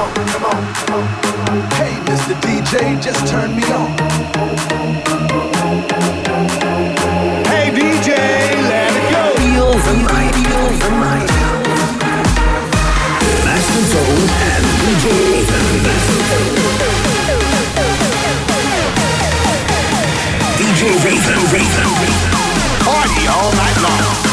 on, come on. Hey, Mr. DJ, just turn me on. Hey, DJ, let it go. Feel the night, feel the night. Master Zone and DJ Ethan. DJ Ethan, Ethan, Party all night long.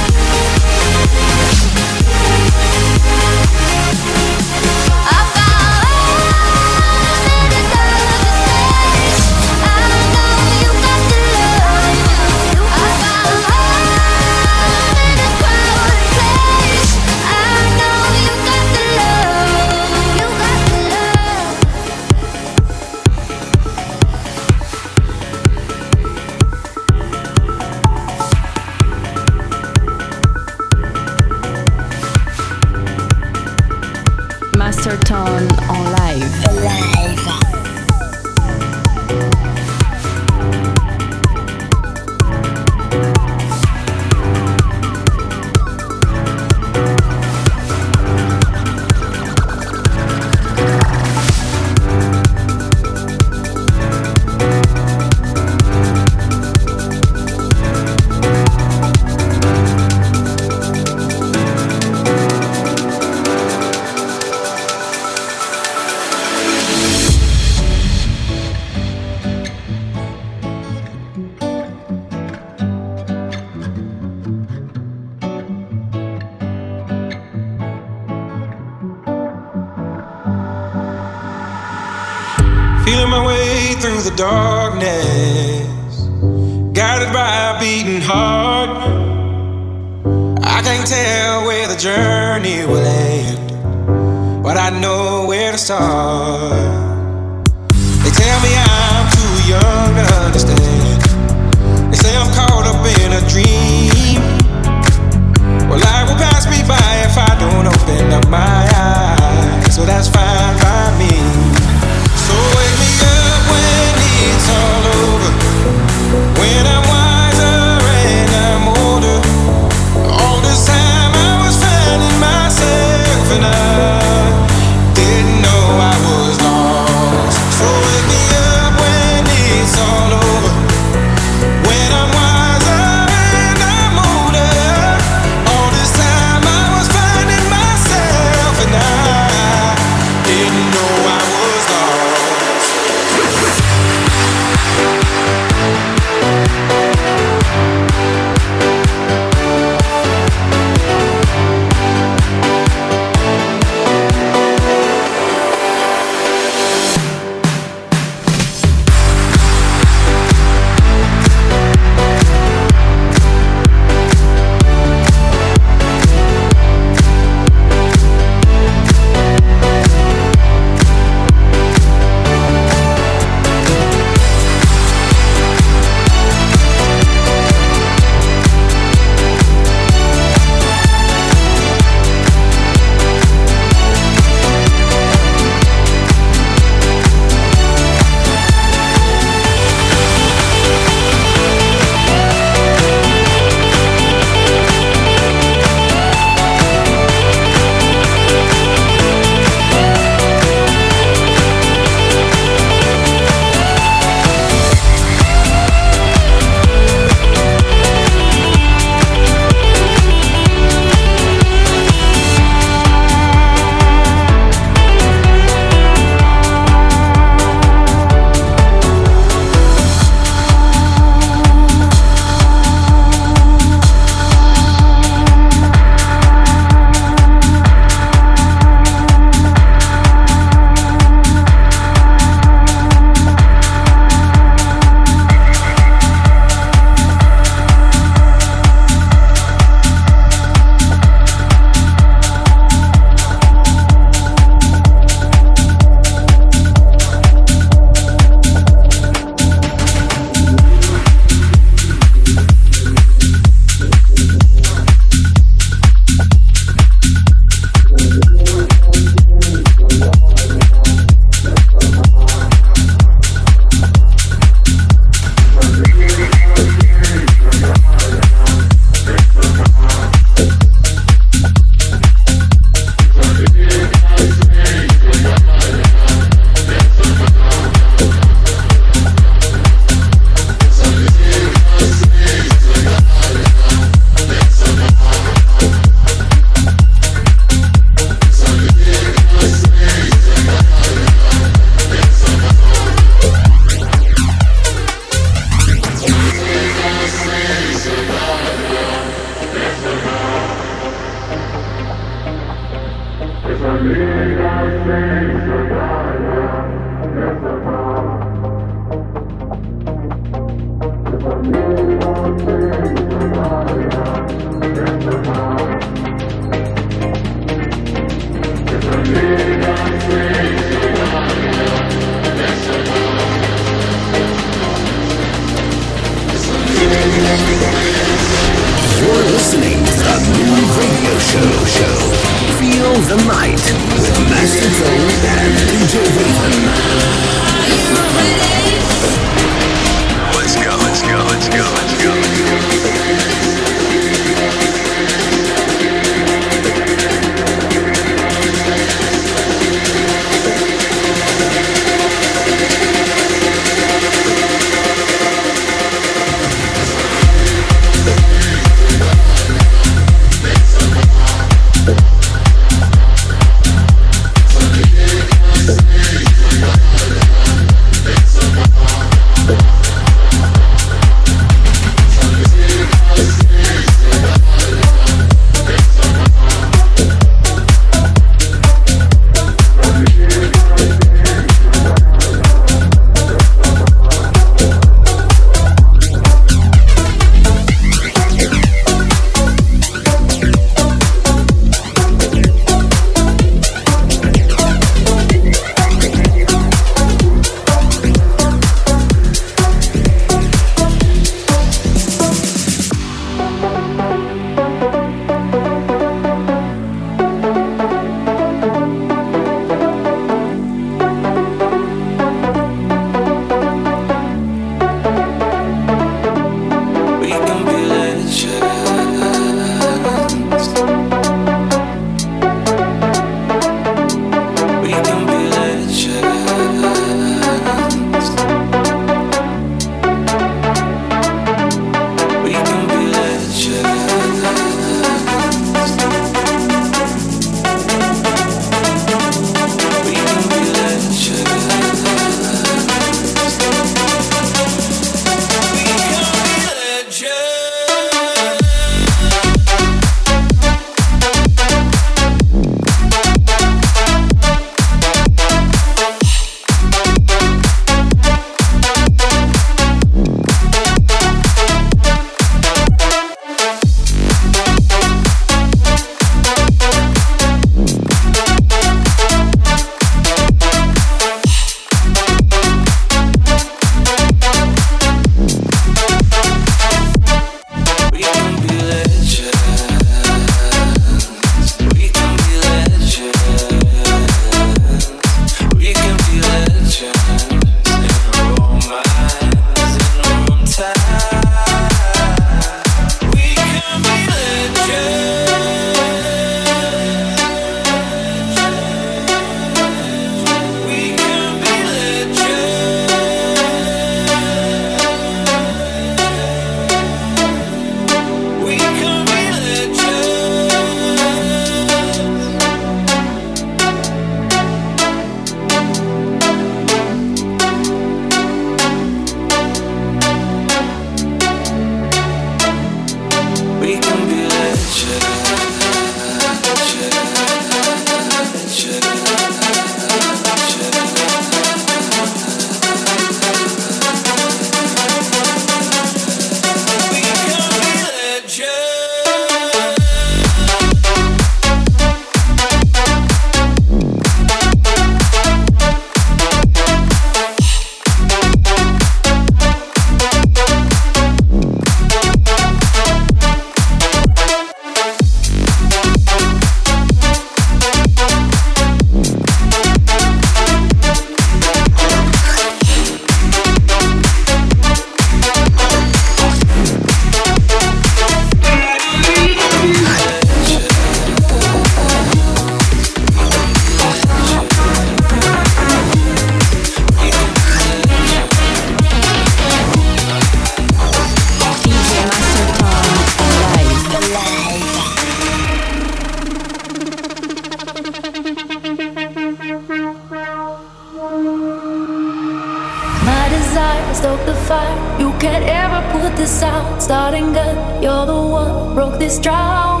This out, starting good. You're the one broke this drought.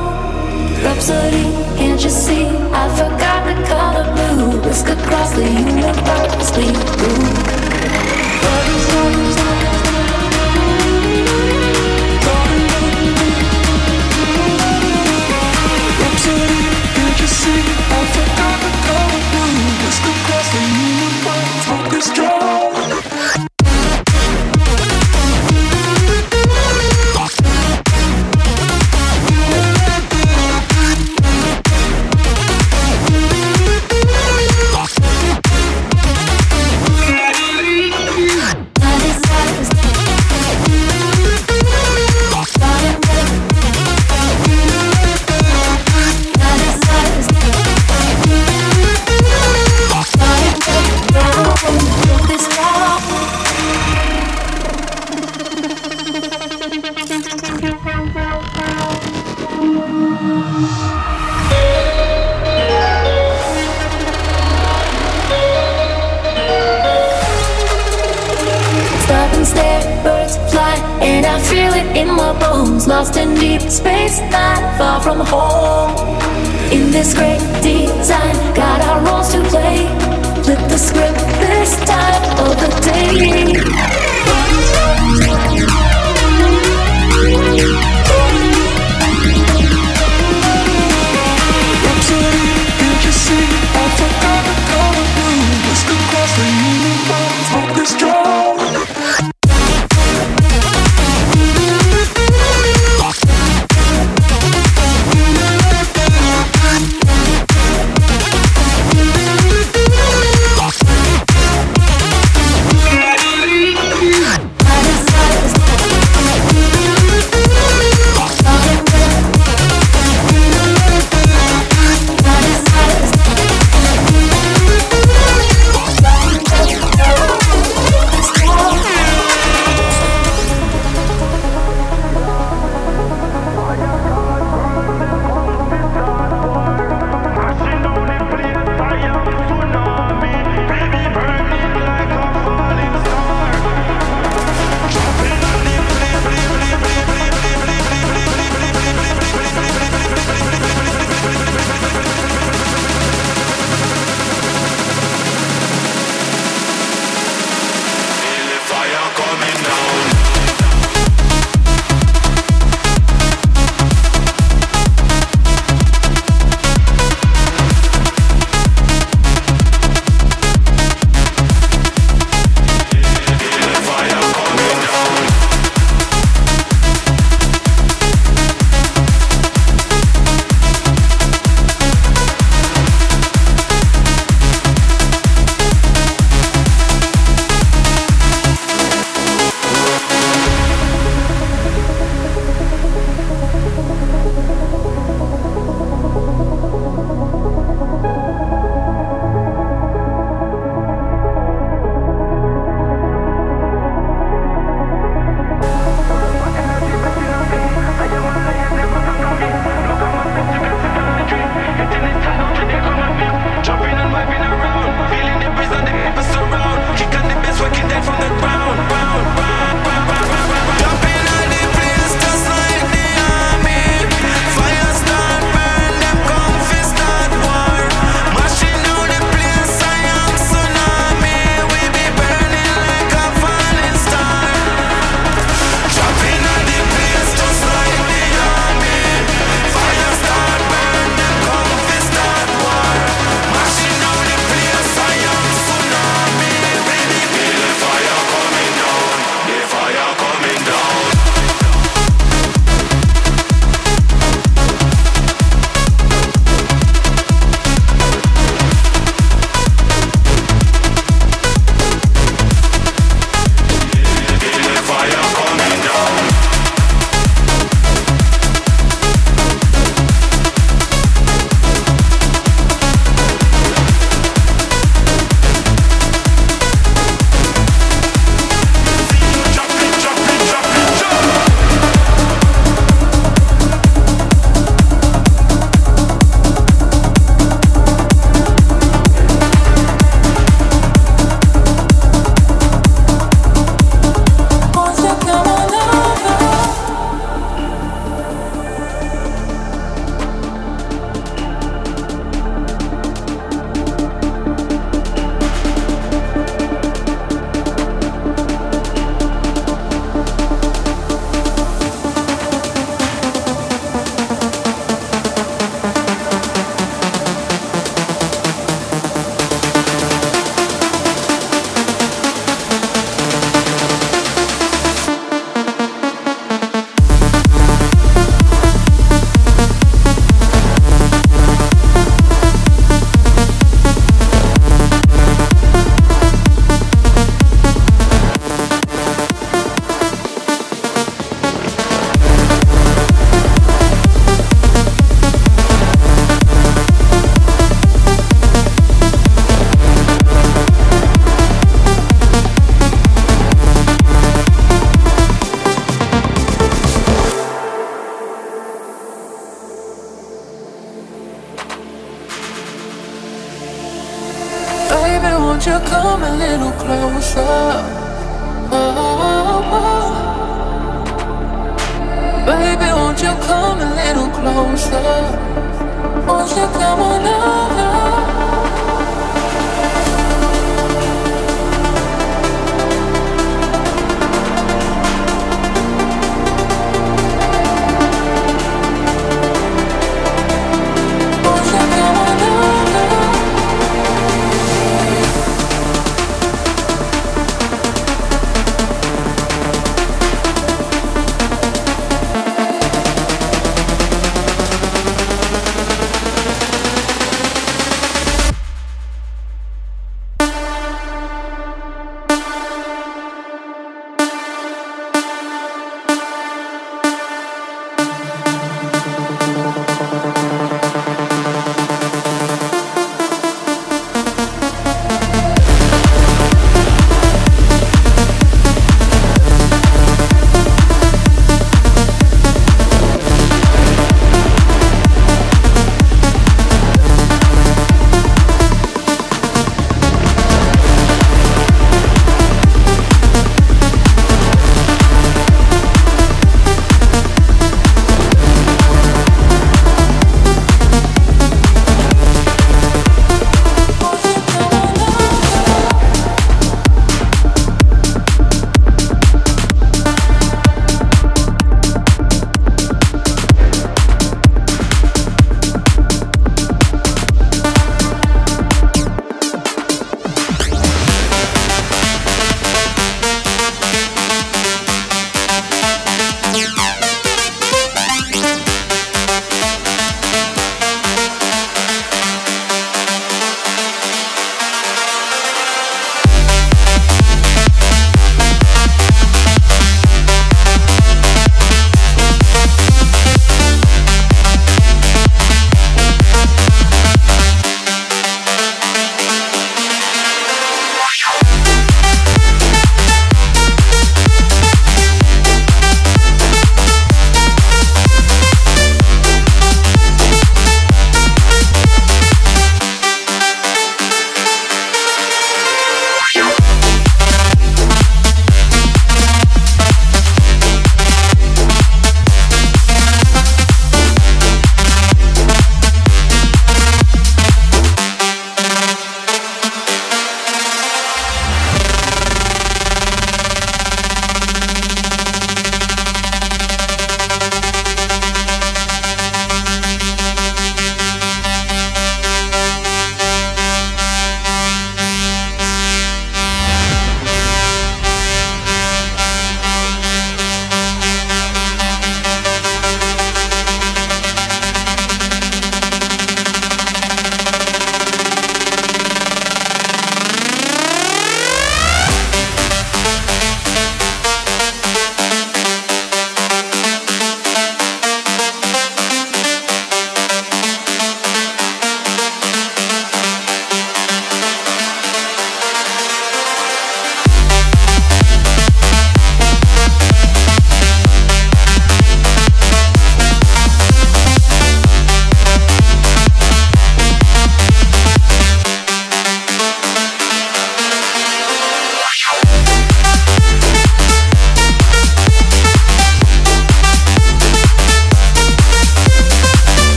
Rhapsody can't you see? I forgot the color blue. Whisk across the universe, we Can't you see? I forgot the color blue. Whisk across the universe, focus strong.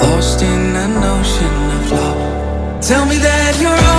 lost in an ocean of love. Tell me that you're.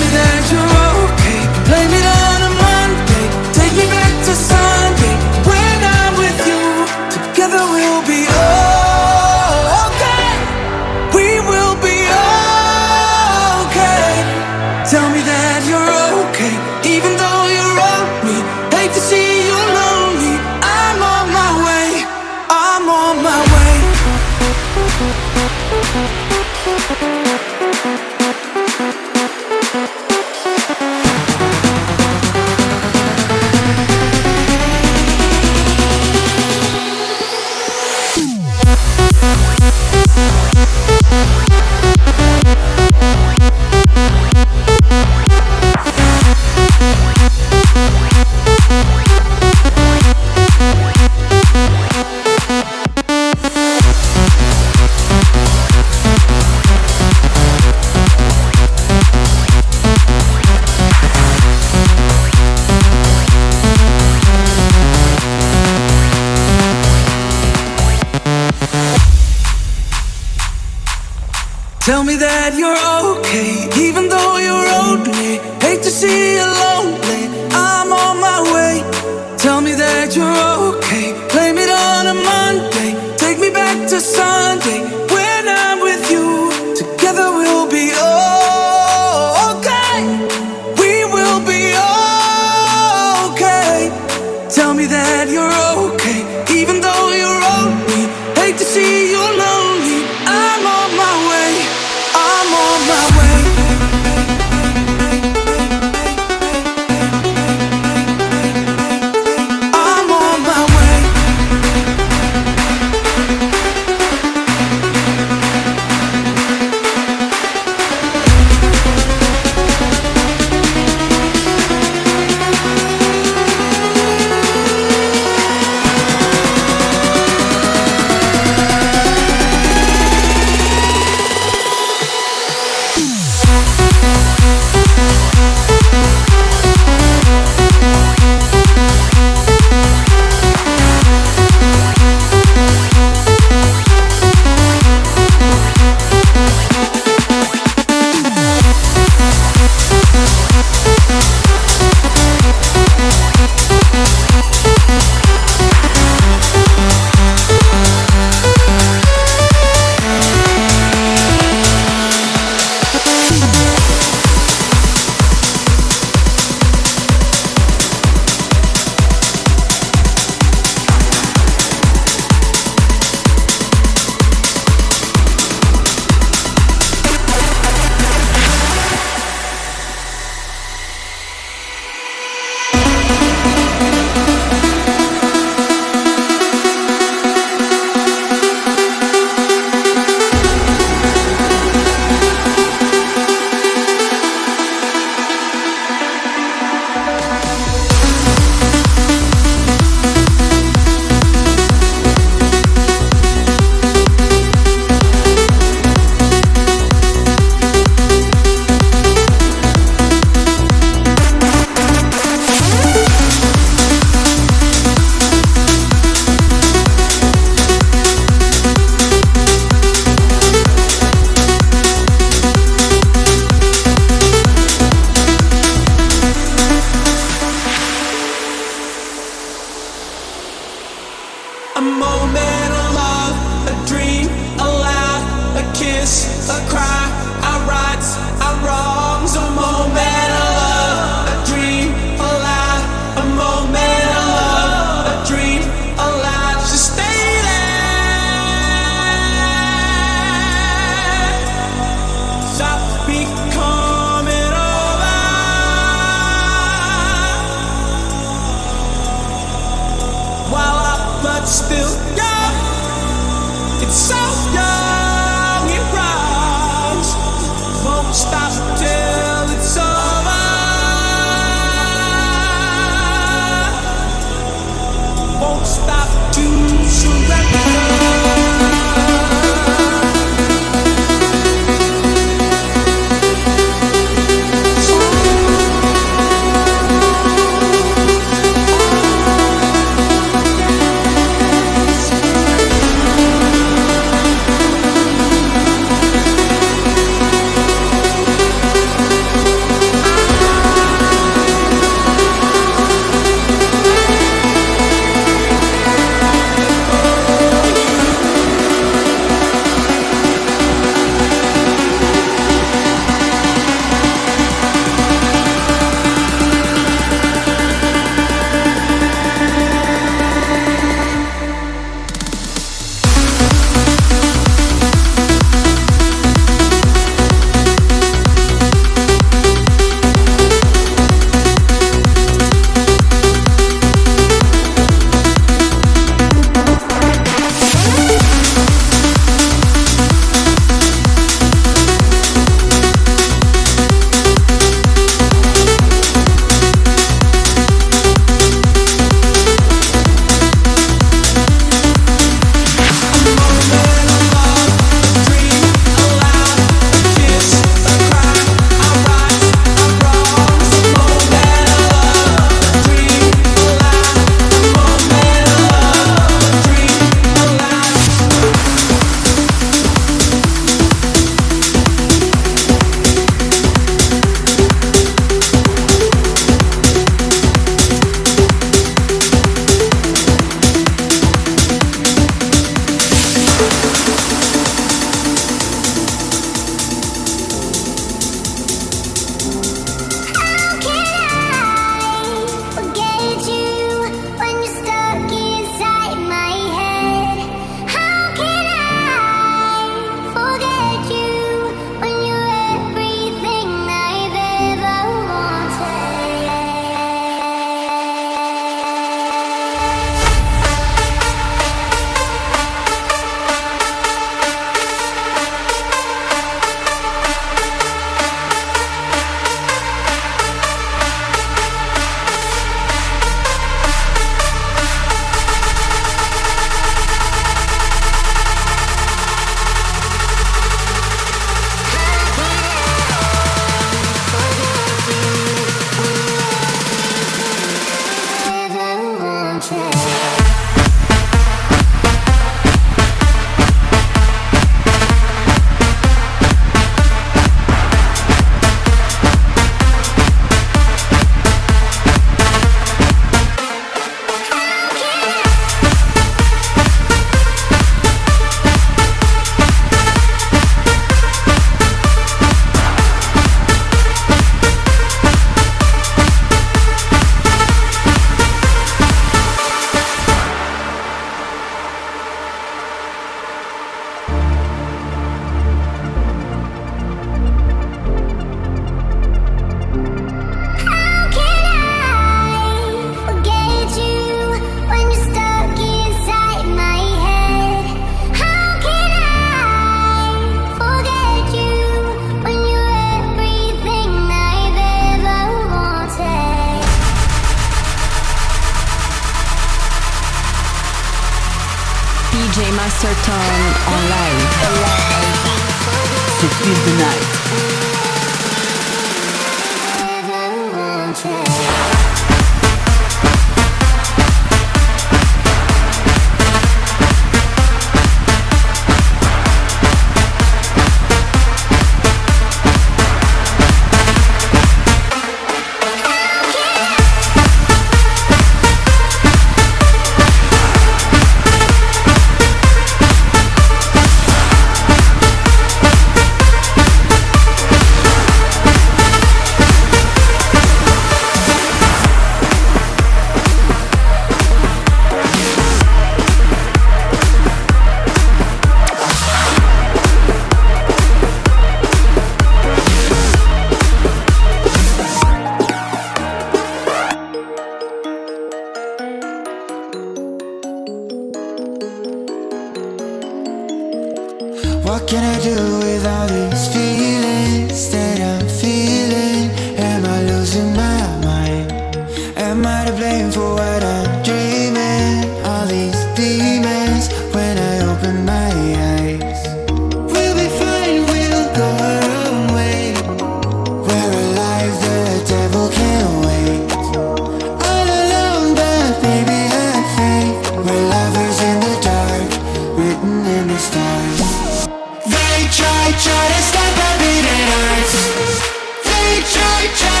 Change.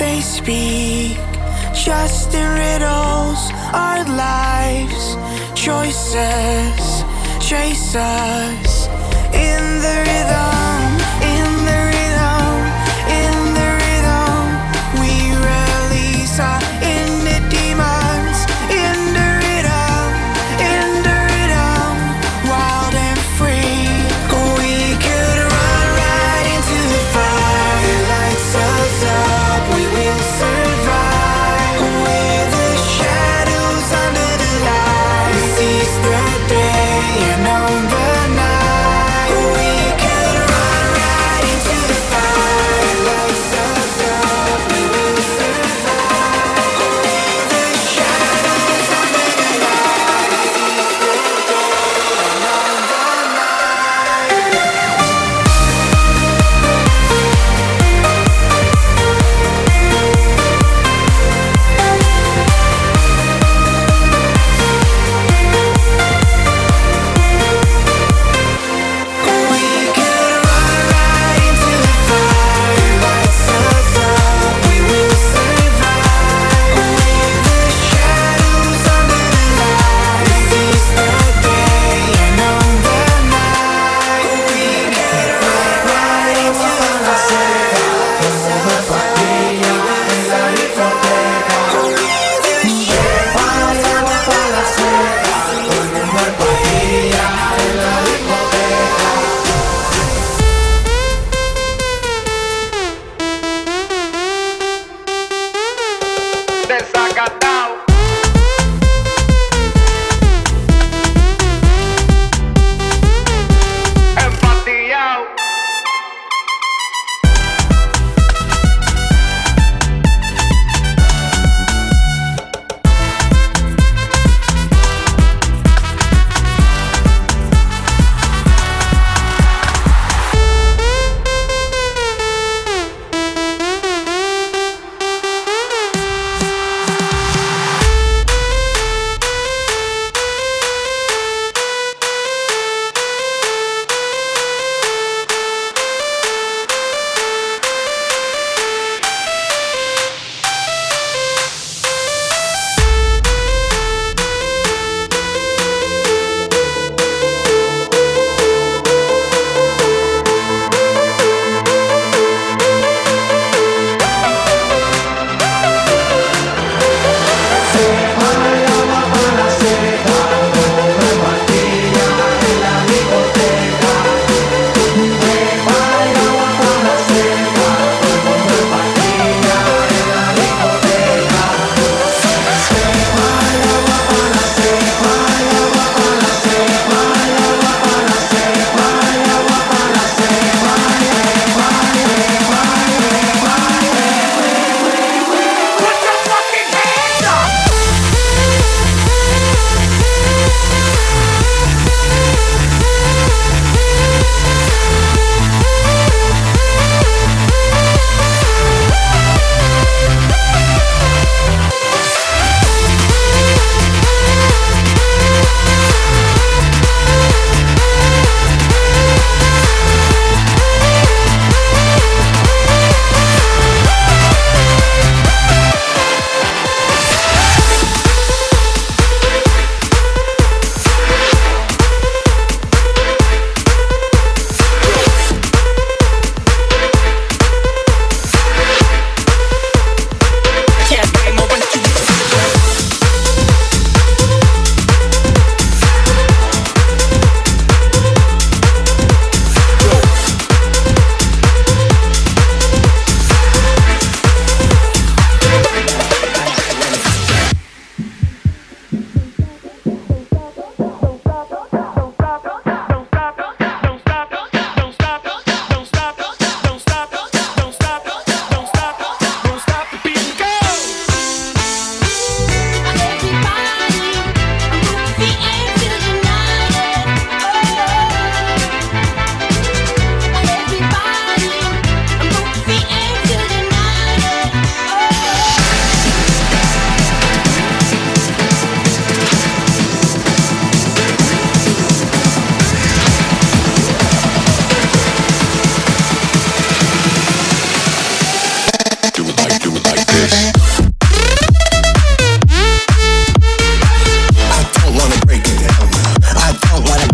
they speak. Just in riddles, our lives, choices chase us in the rhythm.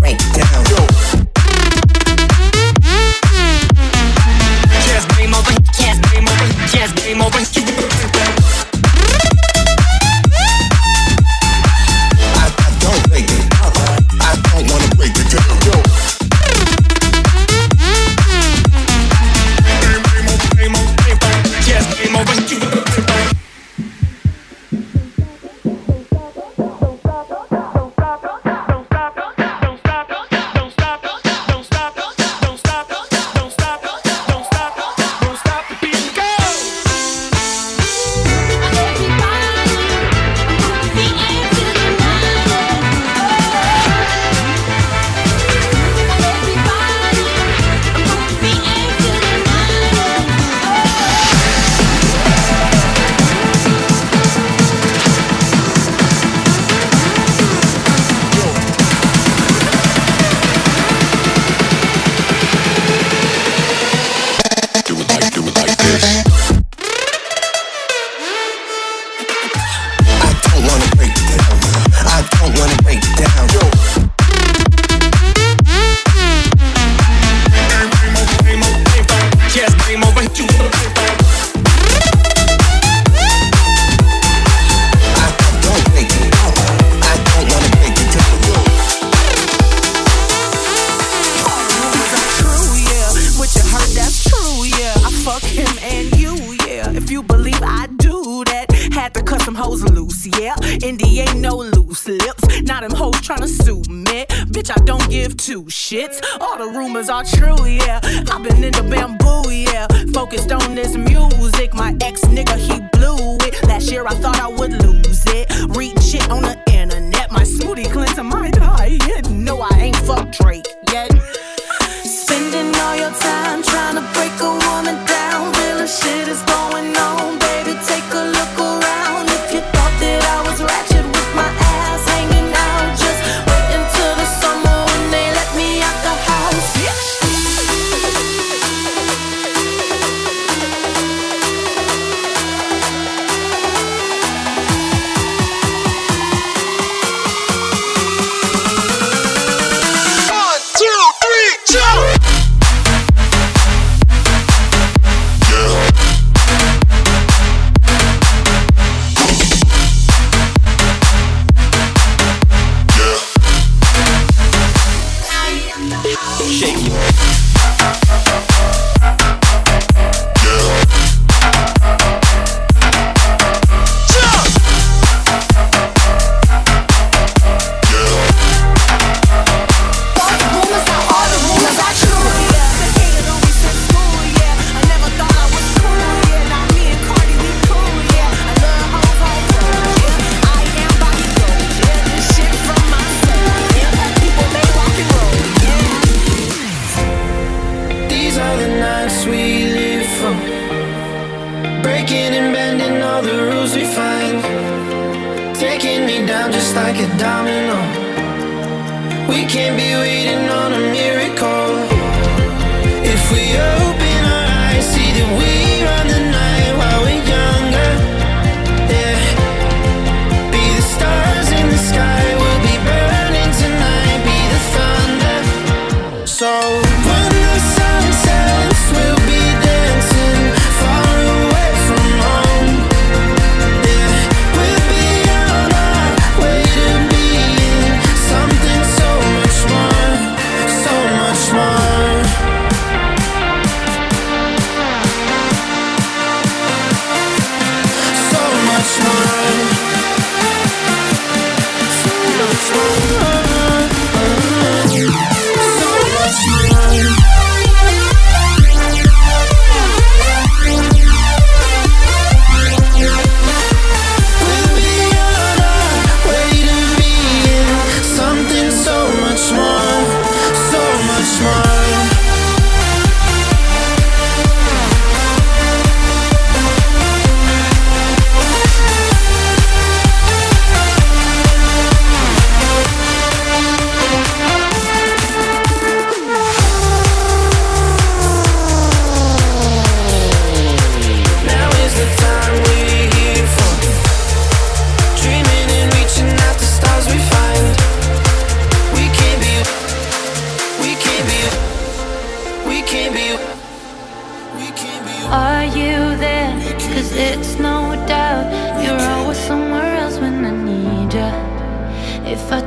Wait.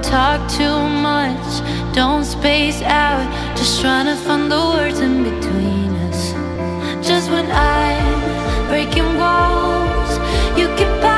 talk too much, don't space out. Just trying to find the words in between us. Just when I'm breaking walls, you can. Pass